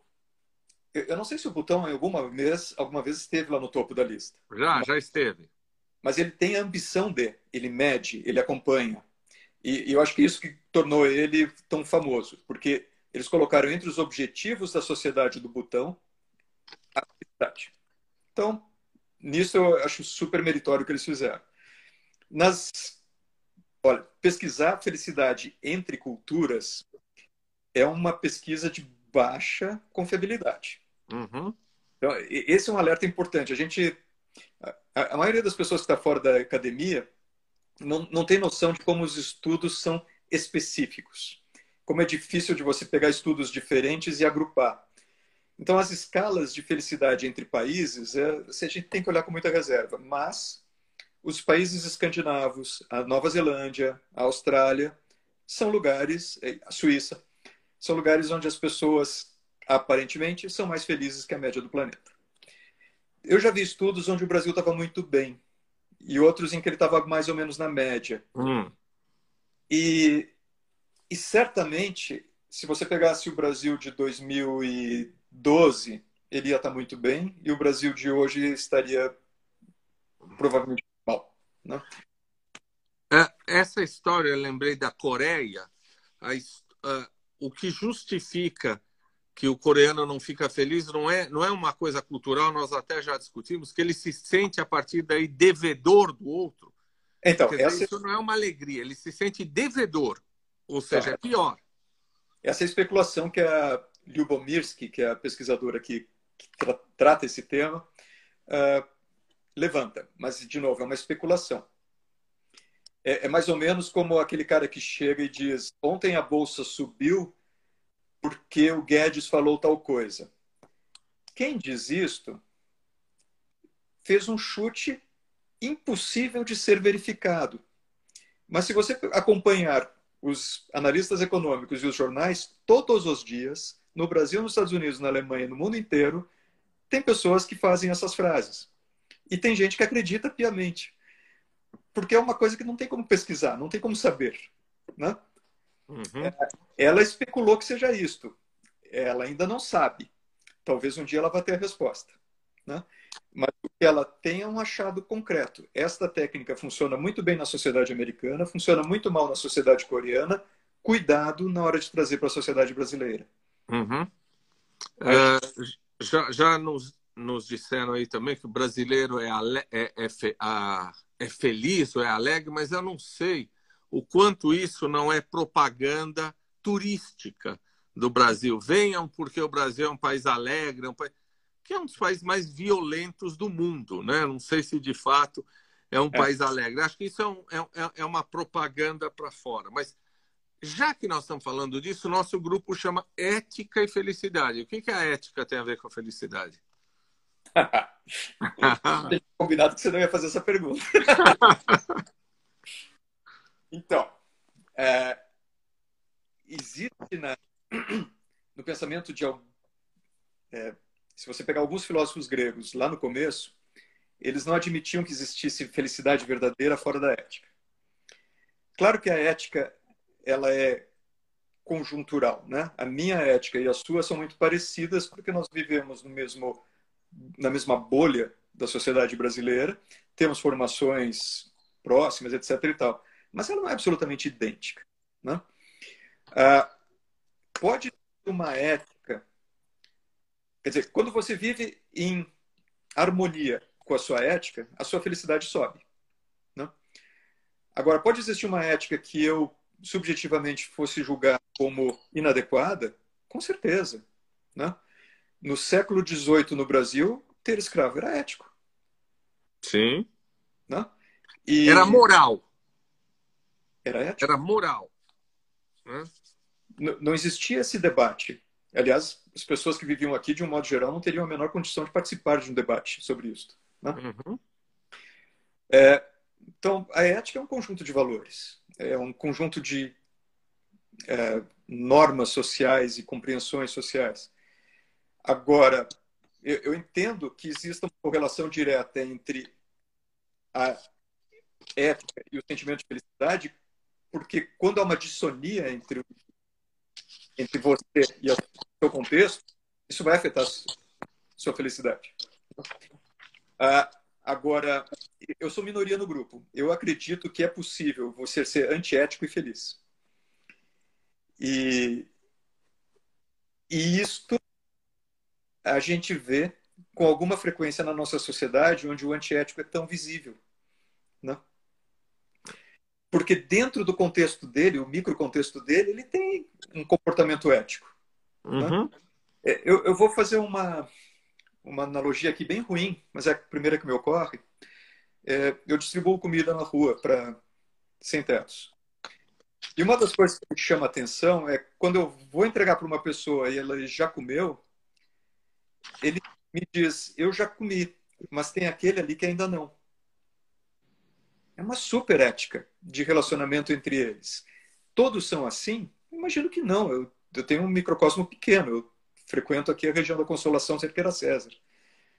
Eu não sei se o Butão alguma vez, alguma vez esteve lá no topo da lista. Já, mas... já esteve mas ele tem a ambição de, ele mede, ele acompanha. E, e, eu acho que isso que tornou ele tão famoso, porque eles colocaram entre os objetivos da sociedade do Butão a felicidade. Então, nisso eu acho super meritório o que eles fizeram. Nas, olha, pesquisar felicidade entre culturas é uma pesquisa de baixa confiabilidade. Uhum. Então, esse é um alerta importante. A gente a, a maioria das pessoas que está fora da academia não, não tem noção de como os estudos são específicos. Como é difícil de você pegar estudos diferentes e agrupar. Então, as escalas de felicidade entre países, é, a gente tem que olhar com muita reserva. Mas os países escandinavos, a Nova Zelândia, a Austrália, são lugares, é, a Suíça, são lugares onde as pessoas, aparentemente, são mais felizes que a média do planeta eu já vi estudos onde o Brasil estava muito bem e outros em que ele estava mais ou menos na média. Hum. E, e certamente, se você pegasse o Brasil de 2012, ele ia estar muito bem e o Brasil de hoje estaria provavelmente mal. Né? É, essa história, eu lembrei da Coreia, a, uh, o que justifica que o coreano não fica feliz não é, não é uma coisa cultural, nós até já discutimos, que ele se sente a partir daí devedor do outro. Então, dizer, essa... isso não é uma alegria, ele se sente devedor, ou seja, é pior. Essa é a especulação que a Lyubomirsky, que é a pesquisadora que, que tra trata esse tema, uh, levanta. Mas, de novo, é uma especulação. é, é mais ou menos como aquele cara que chega e diz: ontem a bolsa subiu porque o Guedes falou tal coisa. Quem diz isto fez um chute impossível de ser verificado. Mas se você acompanhar os analistas econômicos e os jornais, todos os dias, no Brasil, nos Estados Unidos, na Alemanha, no mundo inteiro, tem pessoas que fazem essas frases. E tem gente que acredita piamente. Porque é uma coisa que não tem como pesquisar, não tem como saber. Né? Uhum. É, ela especulou que seja isto. Ela ainda não sabe. Talvez um dia ela vá ter a resposta. Né? Mas o que ela tem é um achado concreto. Esta técnica funciona muito bem na sociedade americana, funciona muito mal na sociedade coreana. Cuidado na hora de trazer para a sociedade brasileira. Uhum. É, já, já nos, nos disseram aí também que o brasileiro é, é, é, fe, a, é feliz ou é alegre, mas eu não sei o quanto isso não é propaganda turística do Brasil. Venham porque o Brasil é um país alegre, é um país que é um dos países mais violentos do mundo, né? Não sei se de fato é um é. país alegre. Acho que isso é, um, é, é uma propaganda para fora. Mas já que nós estamos falando disso, nosso grupo chama Ética e Felicidade. O que, que a ética tem a ver com a felicidade? combinado que você não ia fazer essa pergunta. então, é, existe na, no pensamento de é, se você pegar alguns filósofos gregos lá no começo, eles não admitiam que existisse felicidade verdadeira fora da ética. Claro que a ética ela é conjuntural, né? A minha ética e a sua são muito parecidas porque nós vivemos no mesmo na mesma bolha da sociedade brasileira, temos formações próximas, etc. e tal, mas ela não é absolutamente idêntica, né? Ah, pode ter uma ética, quer dizer, quando você vive em harmonia com a sua ética, a sua felicidade sobe. Né? Agora, pode existir uma ética que eu subjetivamente fosse julgar como inadequada? Com certeza. Né? No século XVIII, no Brasil, ter escravo era ético. Sim. Né? E... Era moral. Era ético. Era moral. Né? Não existia esse debate. Aliás, as pessoas que viviam aqui, de um modo geral, não teriam a menor condição de participar de um debate sobre isso. Né? Uhum. É, então, a ética é um conjunto de valores, é um conjunto de é, normas sociais e compreensões sociais. Agora, eu, eu, entendo que exista uma correlação direta entre a ética e o sentimento de felicidade, porque quando há uma dissonia entre, entre você e o seu contexto, isso vai afetar a sua felicidade. Ah, agora, eu sou minoria no grupo. Eu acredito que é possível você ser antiético e feliz. E, e isto a gente vê com alguma frequência na nossa sociedade onde o antiético é tão visível. Né? Porque dentro do contexto dele, o microcontexto dele, ele tem um comportamento ético. Né? Uhum. Né? Eu, eu vou fazer uma, uma analogia aqui bem ruim, mas é a primeira que me ocorre. É, eu distribuo comida na rua para sem-tetos. E uma das coisas que me chama atenção é quando eu vou entregar para uma pessoa e ela já comeu, ele me diz: Eu já comi, mas tem aquele ali que ainda não. É uma super ética de relacionamento entre eles. Todos são assim? Imagino que não. Eu, eu tenho um microcosmo pequeno. Eu frequento aqui a região da Consolação, sempre que era César.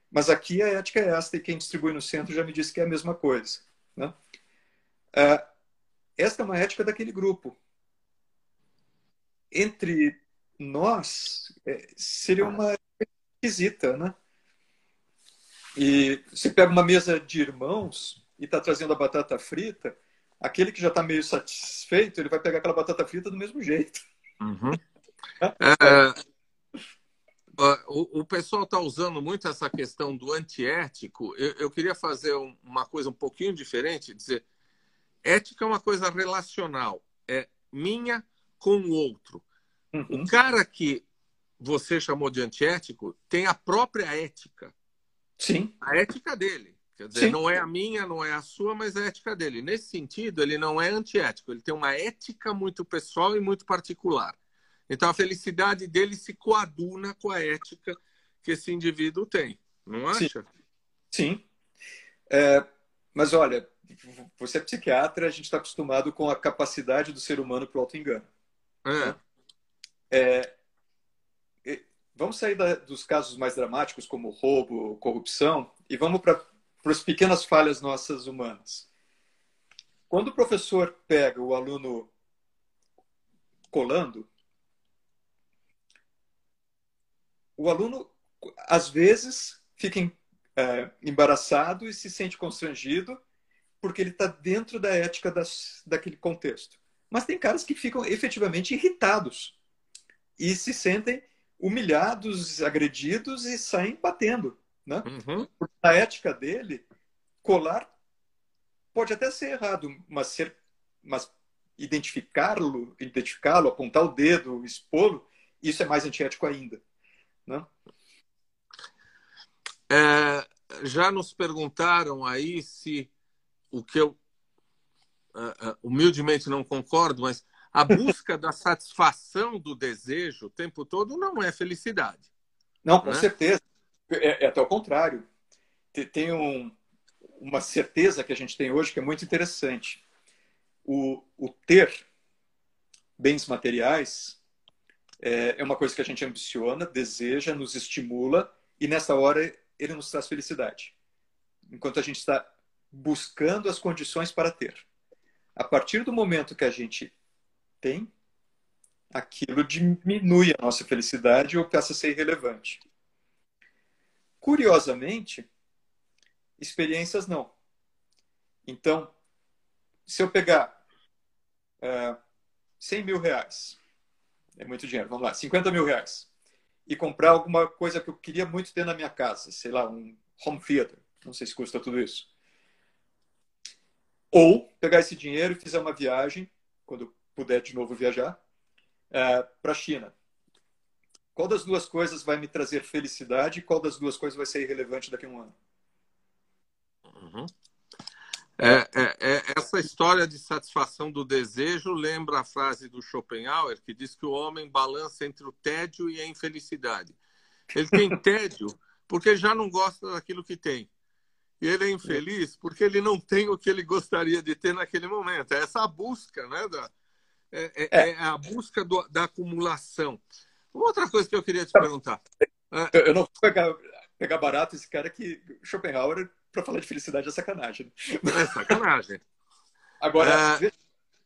Mas aqui a ética é esta, e quem distribui no centro já me disse que é a mesma coisa. Né? Ah, esta é uma ética daquele grupo. Entre nós, é, seria uma esquisita, né? E você pega uma mesa de irmãos e está trazendo a batata frita, aquele que já está meio satisfeito, ele vai pegar aquela batata frita do mesmo jeito. Uhum. é, o, o, pessoal está usando muito essa questão do antiético. Eu, eu queria fazer uma coisa um pouquinho diferente, dizer, ética é uma coisa relacional, é minha com o outro. Uhum. O cara que você chamou de antiético tem a própria ética. Sim. A ética dele. Quer dizer, Sim. não é a minha, não é a sua, mas é a ética dele. Nesse sentido, ele não é antiético, ele tem uma ética muito pessoal e muito particular. Então, a felicidade dele se coaduna com a ética que esse indivíduo tem, não acha? Sim. Sim. É, mas olha, você é psiquiatra, a gente está acostumado com a capacidade do ser humano para o auto-engano. É. É, vamos sair da, dos casos mais dramáticos, como roubo, corrupção, e vamos para as pequenas falhas nossas humanas. Quando o professor pega o aluno colando, o aluno, às vezes, fica é, embaraçado e se sente constrangido porque ele está dentro da ética das, daquele contexto. Mas tem caras que ficam efetivamente irritados e se sentem humilhados, agredidos e saem batendo. Né? Uhum. Na ética dele, colar pode até ser errado, mas, ser, mas identificá-lo, identificá-lo, apontar o dedo, expô-lo, isso é mais antiético ainda. Né? É, já nos perguntaram aí se o que eu uh, uh, humildemente não concordo, mas a busca da satisfação do desejo o tempo todo não é felicidade. Não, com né? certeza. É, é, até o contrário. Tem um, uma certeza que a gente tem hoje que é muito interessante. O, o ter bens materiais é, é uma coisa que a gente ambiciona, deseja, nos estimula e nessa hora ele nos traz felicidade. Enquanto a gente está buscando as condições para ter. A partir do momento que a gente tem, aquilo diminui a nossa felicidade ou passa a ser irrelevante. Curiosamente, experiências não. Então, se eu pegar uh, é, 100 mil reais, é muito dinheiro, vamos lá, 50 mil reais, e comprar alguma coisa que eu queria muito ter na minha casa, sei lá, um home theater, não sei se custa tudo isso. Ou pegar esse dinheiro e fazer uma viagem, quando puder de novo viajar, é, para a China. Qual das duas coisas vai me trazer felicidade e qual das duas coisas vai ser irrelevante daqui a um ano? Uhum. É, é, é, essa história de satisfação do desejo lembra a frase do Schopenhauer, que diz que o homem balança entre o tédio e a infelicidade. Ele tem tédio porque já não gosta daquilo que tem. E ele é infeliz porque ele não tem o que ele gostaria de ter naquele momento. É essa busca, né? Da, é, é, é, é a busca do, da acumulação. Uma outra coisa que eu queria te perguntar. É, eu não vou pegar, pegar barato esse cara que Schopenhauer, para falar de felicidade, é sacanagem. É sacanagem. Agora, é...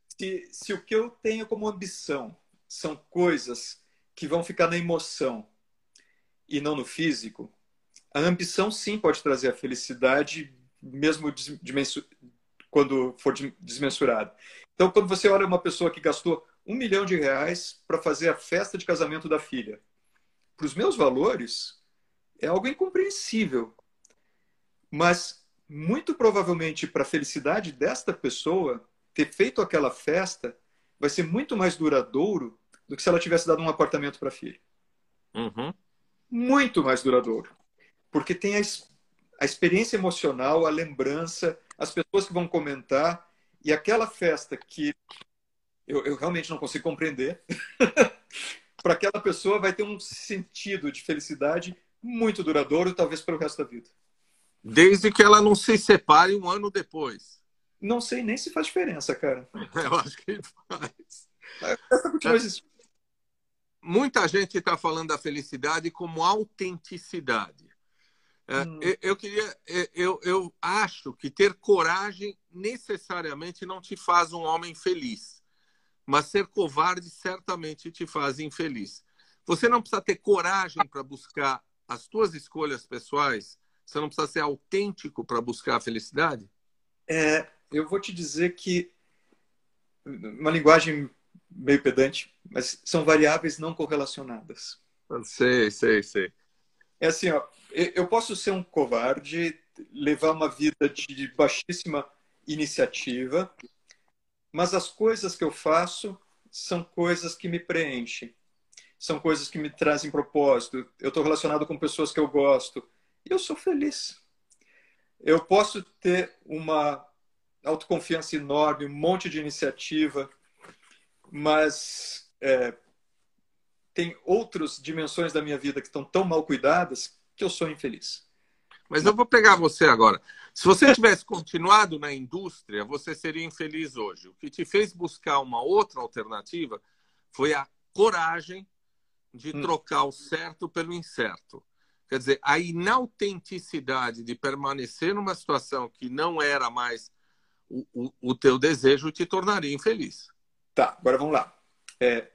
se, se o que eu tenho como ambição são coisas que vão ficar na emoção e não no físico, a ambição sim pode trazer a felicidade, mesmo quando for desmensurado. Então, quando você olha uma pessoa que gastou um milhão de reais para fazer a festa de casamento da filha, para os meus valores, é algo incompreensível. Mas, muito provavelmente, para a felicidade desta pessoa, ter feito aquela festa vai ser muito mais duradouro do que se ela tivesse dado um apartamento para a filha. Uhum. Muito mais duradouro. Porque tem a, a experiência emocional, a lembrança, as pessoas que vão comentar e aquela festa que eu, eu realmente não consigo compreender, para aquela pessoa vai ter um sentido de felicidade muito duradouro, talvez pelo resto da vida. Desde que ela não se separe um ano depois. Não sei nem se faz diferença, cara. Eu acho que faz. Essa continua existindo. Muita gente está falando da felicidade como autenticidade. É, hum. Eu queria, eu, eu acho que ter coragem necessariamente não te faz um homem feliz, mas ser covarde certamente te faz infeliz. Você não precisa ter coragem para buscar as suas escolhas pessoais. Você não precisa ser autêntico para buscar a felicidade. É, eu vou te dizer que uma linguagem meio pedante, mas são variáveis não correlacionadas. Sei, sei, sei. É assim, ó, eu posso ser um covarde, levar uma vida de baixíssima iniciativa, mas as coisas que eu faço são coisas que me preenchem, são coisas que me trazem propósito. Eu estou relacionado com pessoas que eu gosto e eu sou feliz. Eu posso ter uma autoconfiança enorme, um monte de iniciativa, mas é, tem outras dimensões da minha vida que estão tão mal cuidadas que eu sou infeliz. Mas eu vou pegar você agora. Se você tivesse continuado na indústria, você seria infeliz hoje. O que te fez buscar uma outra alternativa foi a coragem de hum. trocar o certo pelo incerto. Quer dizer, a inautenticidade de permanecer numa situação que não era mais o, o, o teu desejo te tornaria infeliz. Tá, agora vamos lá. É,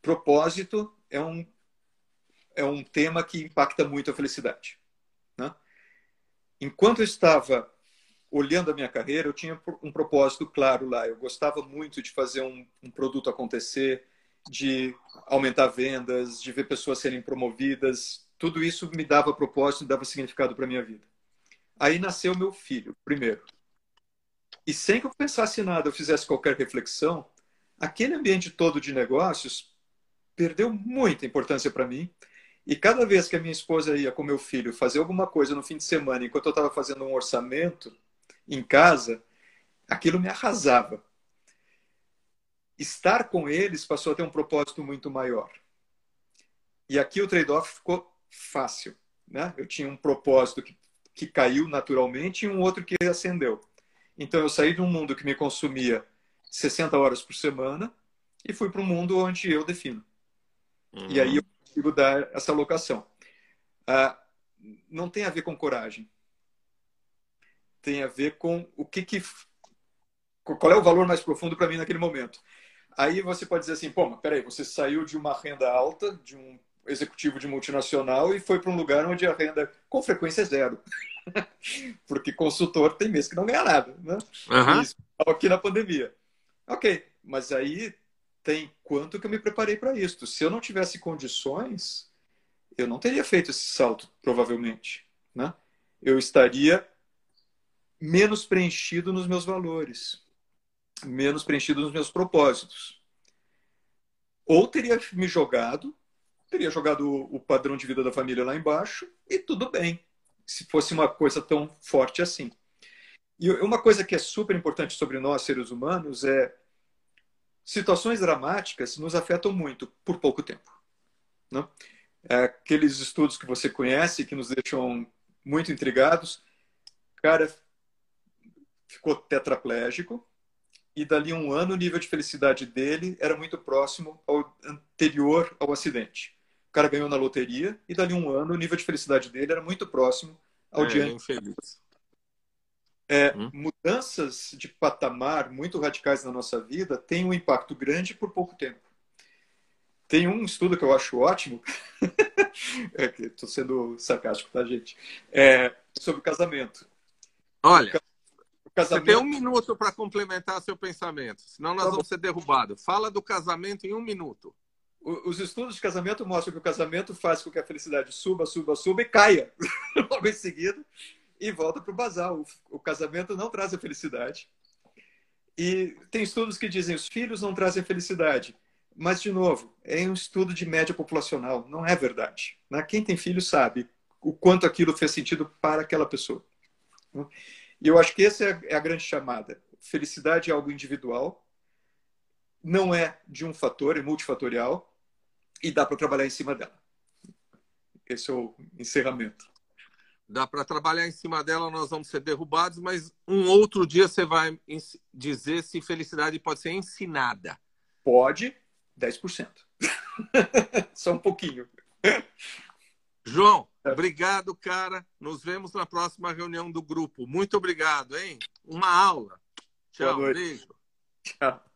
propósito é um, é um tema que impacta muito a felicidade. Né? Enquanto eu estava olhando a minha carreira, eu tinha um propósito claro lá. Eu gostava muito de fazer um, um produto acontecer, de aumentar vendas, de ver pessoas serem promovidas. Tudo isso me dava propósito, me dava significado para minha vida. Aí nasceu meu filho, primeiro. E sem que eu pensasse nada, eu fizesse qualquer reflexão, aquele ambiente todo de negócios perdeu muita importância para mim. E cada vez que a minha esposa ia com meu filho fazer alguma coisa no fim de semana, enquanto eu estava fazendo um orçamento em casa, aquilo me arrasava. Estar com eles passou a ter um propósito muito maior. E aqui o trade-off ficou fácil. Né? Eu tinha um propósito que, que caiu naturalmente e um outro que acendeu. Então eu saí de um mundo que me consumia 60 horas por semana e fui para um mundo onde eu defino. Uhum. E aí eu consigo dar essa alocação. Ah, não tem a ver com coragem. Tem a ver com o que, que qual é o valor mais profundo para mim naquele momento. Aí você pode dizer assim, pô, mas peraí, você saiu de uma renda alta, de um executivo de multinacional e foi para um lugar onde a renda com frequência é zero. Porque consultor tem mês que não ganha nada, né? Uhum. Isso aqui na pandemia. Ok, mas aí tem quanto que eu me preparei para isso. Se eu não tivesse condições, eu não teria feito esse salto, provavelmente, né? Eu estaria menos preenchido nos meus valores, menos preenchido nos meus propósitos. Ou teria me jogado, teria jogado o padrão de vida da família lá embaixo e tudo bem se fosse uma coisa tão forte assim. E uma coisa que é super importante sobre nós, seres humanos, é situações dramáticas nos afetam muito por pouco tempo. Né? É aqueles estudos que você conhece, que nos deixam muito intrigados. Cara ficou tetraplégico e dali um ano o nível de felicidade dele era muito próximo ao anterior ao acidente. O cara ganhou na loteria e dali um ano o nível de felicidade dele era muito próximo ao é, dia infeliz. É, hum? Mudanças de patamar muito radicais na nossa vida têm um impacto grande por pouco tempo. Tem um estudo que eu acho ótimo, é estou sendo sarcástico, tá, gente? É, sobre o casamento. Olha, o casamento... você tem um minuto para complementar seu pensamento, senão nós tá vamos ser derrubados. Fala do casamento em um minuto os estudos de casamento mostram que o casamento faz com que a felicidade suba, suba, suba e caia logo em seguida e volta para o basal. O casamento não traz a felicidade. E tem estudos que dizem os filhos não trazem felicidade. Mas, de novo, é um estudo de média populacional, não é verdade. Né? Quem tem filho sabe o quanto aquilo fez sentido para aquela pessoa. E eu acho que essa é a grande chamada. Felicidade é algo individual, não é de um fator, é multifatorial, e dá para trabalhar em cima dela. Esse é o encerramento. Dá para trabalhar em cima dela, nós vamos ser derrubados, mas um outro dia você vai dizer se felicidade pode ser ensinada. Pode, 10%. Só um pouquinho. João, obrigado, cara. Nos vemos na próxima reunião do grupo. Muito obrigado, hein? Uma aula. Tchau, beijo. Tchau.